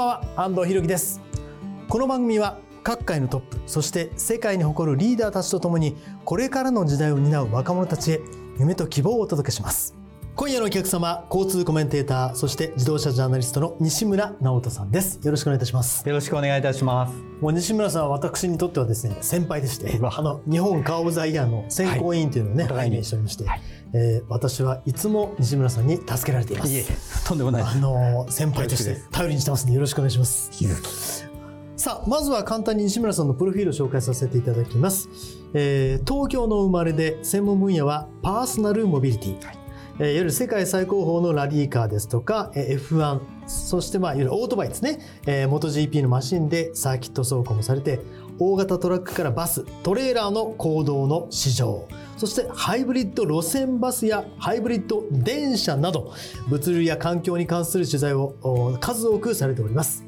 ばんは安藤博樹です。この番組は各界のトップそして世界に誇るリーダーたちとともにこれからの時代を担う若者たちへ夢と希望をお届けします。今夜のお客様交通コメンテーターそして自動車ジャーナリストの西村直人さんです。よろしくお願いいたします。よろしくお願いいたします。もう西村さんは私にとってはですね先輩でしてあの日本カー・オブ・ザ・イヤーの選考委員というのをね、はい、拝見しておりまして、はい、えー、私はいつも西村さんに助けられています。いえとんでもないあの先輩として頼りにしてますのでよろしくお願いします。さあまずは簡単に西村さんのプロフィールを紹介させていただきます、えー、東京の生まれで専門分野はパーソナルモビリティ、はいえー、いわゆる世界最高峰のラリーカーですとか、え、F1 そしてまあいわゆるオートバイですね、えー、MotoGP のマシンでサーキット走行もされて大型トラックからバストレーラーの行動の市場そしてハイブリッド路線バスやハイブリッド電車など物流や環境に関する取材を数多くされております。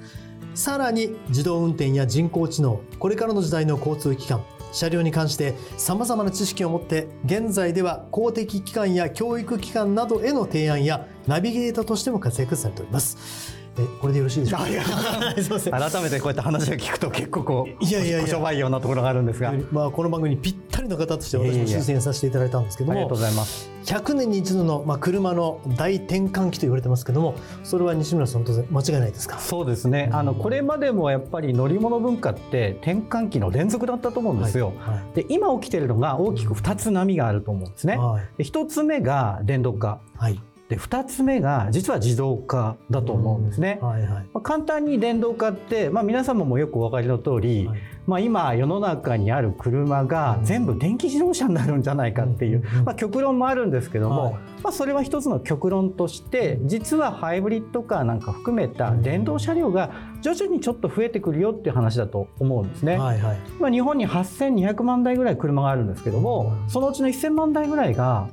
さらに自動運転や人工知能。これからの時代の交通機関車両に関してさまざまな知識を持って現在では公的機関や教育機関などへの提案やナビゲーターとしても活躍されております。えこれでよろしいでしょうか。改めてこうやって話を聞くと結構こういやいやいやしょばいようなところがあるんですが、まあこの番組にぴったりの方として私も推薦させていただいたんですけども、ありがとうございます。100年に一度のまあ車の大転換期と言われてますけども、それは西村さん当然間違いないですか？そうですね。あのこれまでもやっぱり乗り物文化って転換期の連続だったと思うんですよ。はいはい、で今起きてるのが大きく2つ波があると思うんですね。はい、で1つ目が電動化。はいで2つ目が実は自動化だと思うんですね。はいはい、まあ、簡単に電動化って、まあ、皆様もよくお分かりの通り、はい、まあ、今世の中にある車が全部電気自動車になるんじゃないかっていう、まあ、極論もあるんですけども、はい、まあ、それは一つの極論として実はハイブリッドカーなんか含めた電動車両が徐々にちょっと増えてくるよっていう話だと思うんですね。はいはい、まあ、日本に8200万台ぐらい車があるんですけどもそのうちの1000万台ぐらいが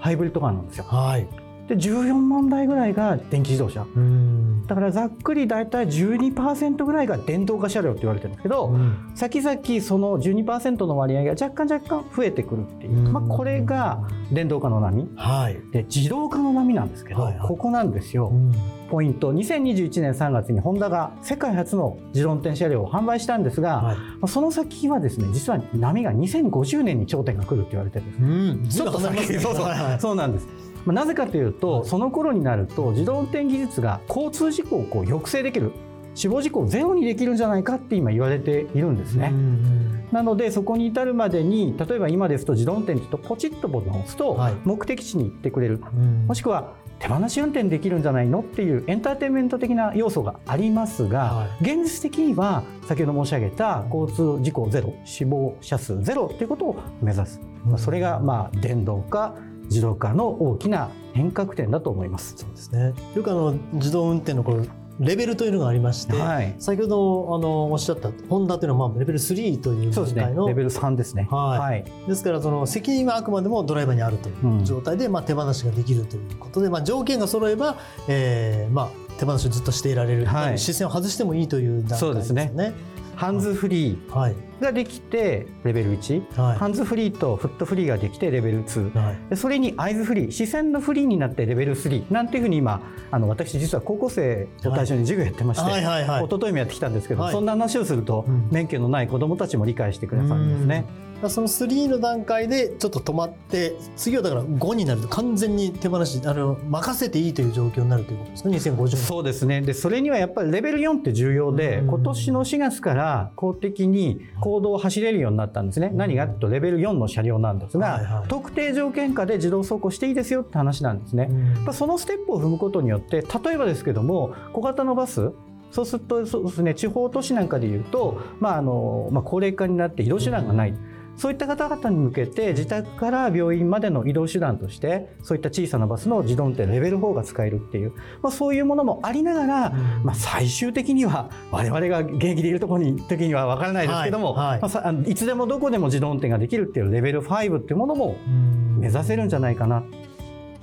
ハイブリッドカーなんですよ。はいで14万台ぐらいが電気自動車。だからざっくり大体12%ぐらいが電動化車両って言われてるんですけど、うん、先々その12%の割合が若干若干増えてくるっていう、まあ、これが電動化の波、はい、で自動化の波なんですけど、はいはい、ここなんですよ。ポイント。2021年3月にホンダが世界初の自動運転車両を販売したんですが、はい、その先はですね実は波が2050年に頂点が来るって言われてるんです、うん、ちょっと先、ね、そうそう、そうなんですまあ、なぜかというとその頃になると自動運転技術が交通事故をこう抑制できる死亡事故をゼロにできるんじゃないかって今言われているんですね。なのでそこに至るまでに例えば今ですと自動運転ってとポチッとボタンを押すと目的地に行ってくれる、はい、もしくは手放し運転できるんじゃないのっていうエンターテインメント的な要素がありますが、はい、現実的には先ほど申し上げた交通事故ゼロ死亡者数ゼロっていうことを目指す、うん、それがまあ電動化自動化の大きな変革点だと思います。そうですね。よくあの自動運転のこのレベルというのがありまして、はい、先ほどあのおっしゃったホンダというのはまあレベル3という状態の、ね、レベル3ですね。はい。はい、ですからその責任はあくまでもドライバーにあるという状態で、うん、まあ手放しができるということで、まあ条件が揃えば、えー、まあ手放しをずっとしていられる、はい、視線を外してもいいという段階ですね。そうですね。ハンズフリーができてレベル1、はい、ハンズフリーとフットフリーができてレベル2、はい、それにアイズフリー。視線のフリーになってレベル3なんていうふうに今あの私実は高校生を対象に授業やってまして、はい。はい。はい、一昨日もやってきたんですけど、そんな話をすると、うん、免許のない子どもたちも理解してくださるんですね。その3の段階でちょっと止まって次はだから5になると完全に手放しあの任せていいという状況になるということですね2050年。そうですね。でそれにはやっぱりレベル4って重要で、今年の4月から公的に公道を走れるようになったんですね、何がととレベル4の車両なんですが、はいはい、特定条件下で自動走行していいですよって話なんですね、そのステップを踏むことによって例えばですけども小型のバスそうするとそうです、ね、地方都市なんかでいうと、まああのまあ、高齢化になって移動手段がない。そういった方々に向けて自宅から病院までの移動手段としてそういった小さなバスの自動運転レベル4が使えるっていう、まあ、そういうものもありながら、まあ、最終的には我々が現役でいるところに時には分からないですけども、はいはい。まあ、いつでもどこでも自動運転ができるっていうレベル5っていうものも目指せるんじゃないかな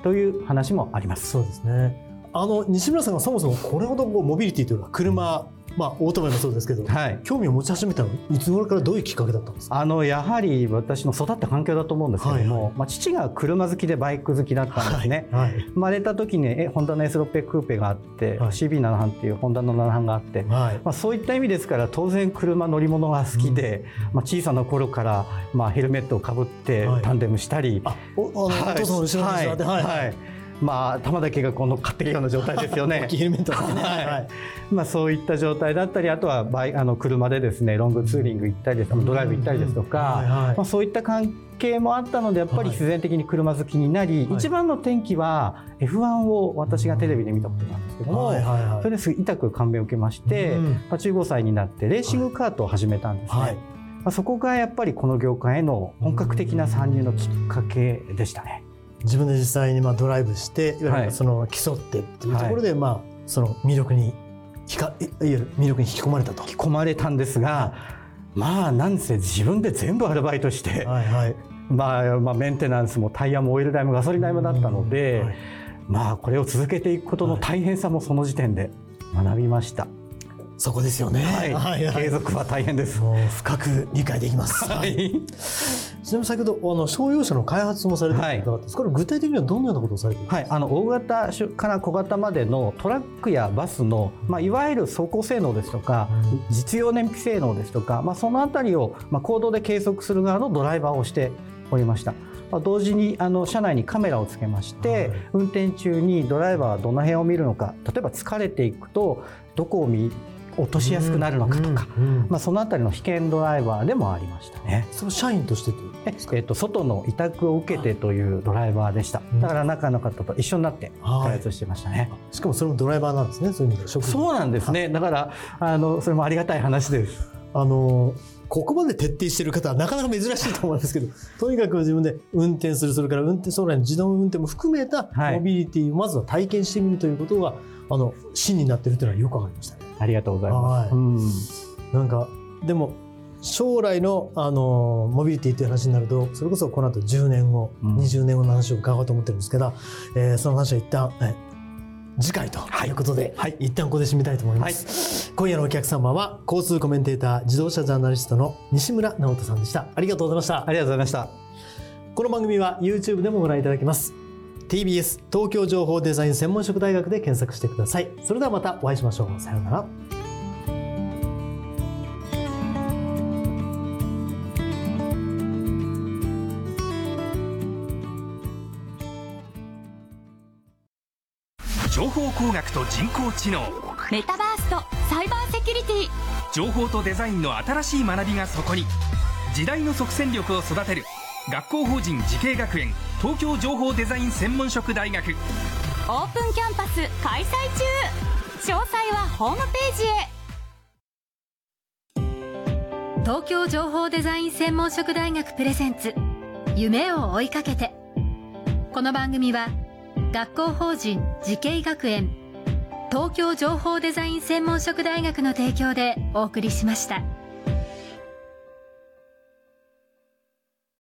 という話もあります。そうですね。あの西村さんがそもそもこれほどモビリティというか車まあ、オートバイもそうですけど、はい、興味を持ち始めたのいつ頃からどういうきっかけだったんですか？あのやはり私の育った環境だと思うんですけども、はいはい、まあ、父が車好きでバイク好きだったんですね、はいはい、生まれた時にえホンダの S600 クーペがあって、はい、CB7 班っていうホンダの7班があって、はい、まあ、そういった意味ですから当然車乗り物が好きで、うん、まあ、小さな頃から、まあ、ヘルメットをかぶってタンデムしたり、はい、おお父さんの後ろに座ってはい、はいまあ、玉だけがこの買ってるような状態ですよね。ヘルメットね、はい、まあ、そういった状態だったりあとはバイあの車でですねロングツーリング行ったりですドライブ行ったりですとか、はいはい、まあ、そういった関係もあったのでやっぱり必然的に車好きになり、はい、一番の転機は F1 を私がテレビで見たことなんですけども、はいはいはい、それです痛く感銘を受けまして、うん、まあ、15歳になってレーシングカートを始めたんですね。はい。まあ、そこがやっぱりこの業界への本格的な参入のきっかけでしたね。自分で実際にまあドライブしていわゆるその競ってっていうところで、まあその魅力にいわゆる魅力に引き込まれたと。引き込まれたんですが、まあなんせ自分で全部アルバイトして、はいはい、まあ、まあメンテナンスもタイヤもオイル代もガソリン代もだったので、はい、まあこれを続けていくことの大変さもその時点で学びました。そこですよね、はい。継続は大変です。深く理解できます、はい、ちなみに先ほどあの商用車の開発もされているとこれ具体的にはどのようなことをされているはい、あの大型から小型までのトラックやバスの、まあ、いわゆる走行性能ですとか、うん、実用燃費性能ですとか、まあ、そのあたりを、まあ、行動で計測する側のドライバーをしておりました。同時にあの車内にカメラをつけまして、はい、運転中にドライバーはどの辺を見るのか例えば疲れていくとどこを見落としやすくなるのかとか、まあ、そのあたりの被験ドライバーでもありましたね。その社員としてえっと、外の委託を受けてというドライバーでした。だから中の方と一緒になって開発してましたね。しかもそれもドライバーなんですね。そういう意味でそうなんですね。だからあのそれもありがたい話です。あのここまで徹底している方はなかなか珍しいと思うんですけど、とにかく自分で運転する、それから運転、将来の自動運転も含めたモビリティをまずは体験してみるということが、はい、あの、芯になっているというのはよくわかりましたね。ありがとうございます。はい、うん、なんかでも将来のあのモビリティという話になるとそれこそこの後10年後、うん、20年後の話を伺おうと思ってるんですけど、えー、その話は一旦、え次回ということで、はい、一旦ここで締めたいと思います、はい、今夜のお客様は交通コメンテーター自動車ジャーナリストの西村直人さんでした。ありがとうございました。ありがとうございました。この番組は YouTube でもご覧いただけます TBS 東京情報デザイン専門職大学で検索してください。それではまたお会いしましょう。さようなら。情報工学と人工知能。メタバースとサイバーセキュリティ。情報とデザインの新しい学びがそこに。時代の即戦力を育てる学校法人慈恵学園東京情報デザイン専門職大学。オープンキャンパス開催中。詳細はホームページへ。東京情報デザイン専門職大学プレゼンツ。夢を追いかけて。この番組は学校法人慈恵学園。東京情報デザイン専門職大学の提供でお送りしました。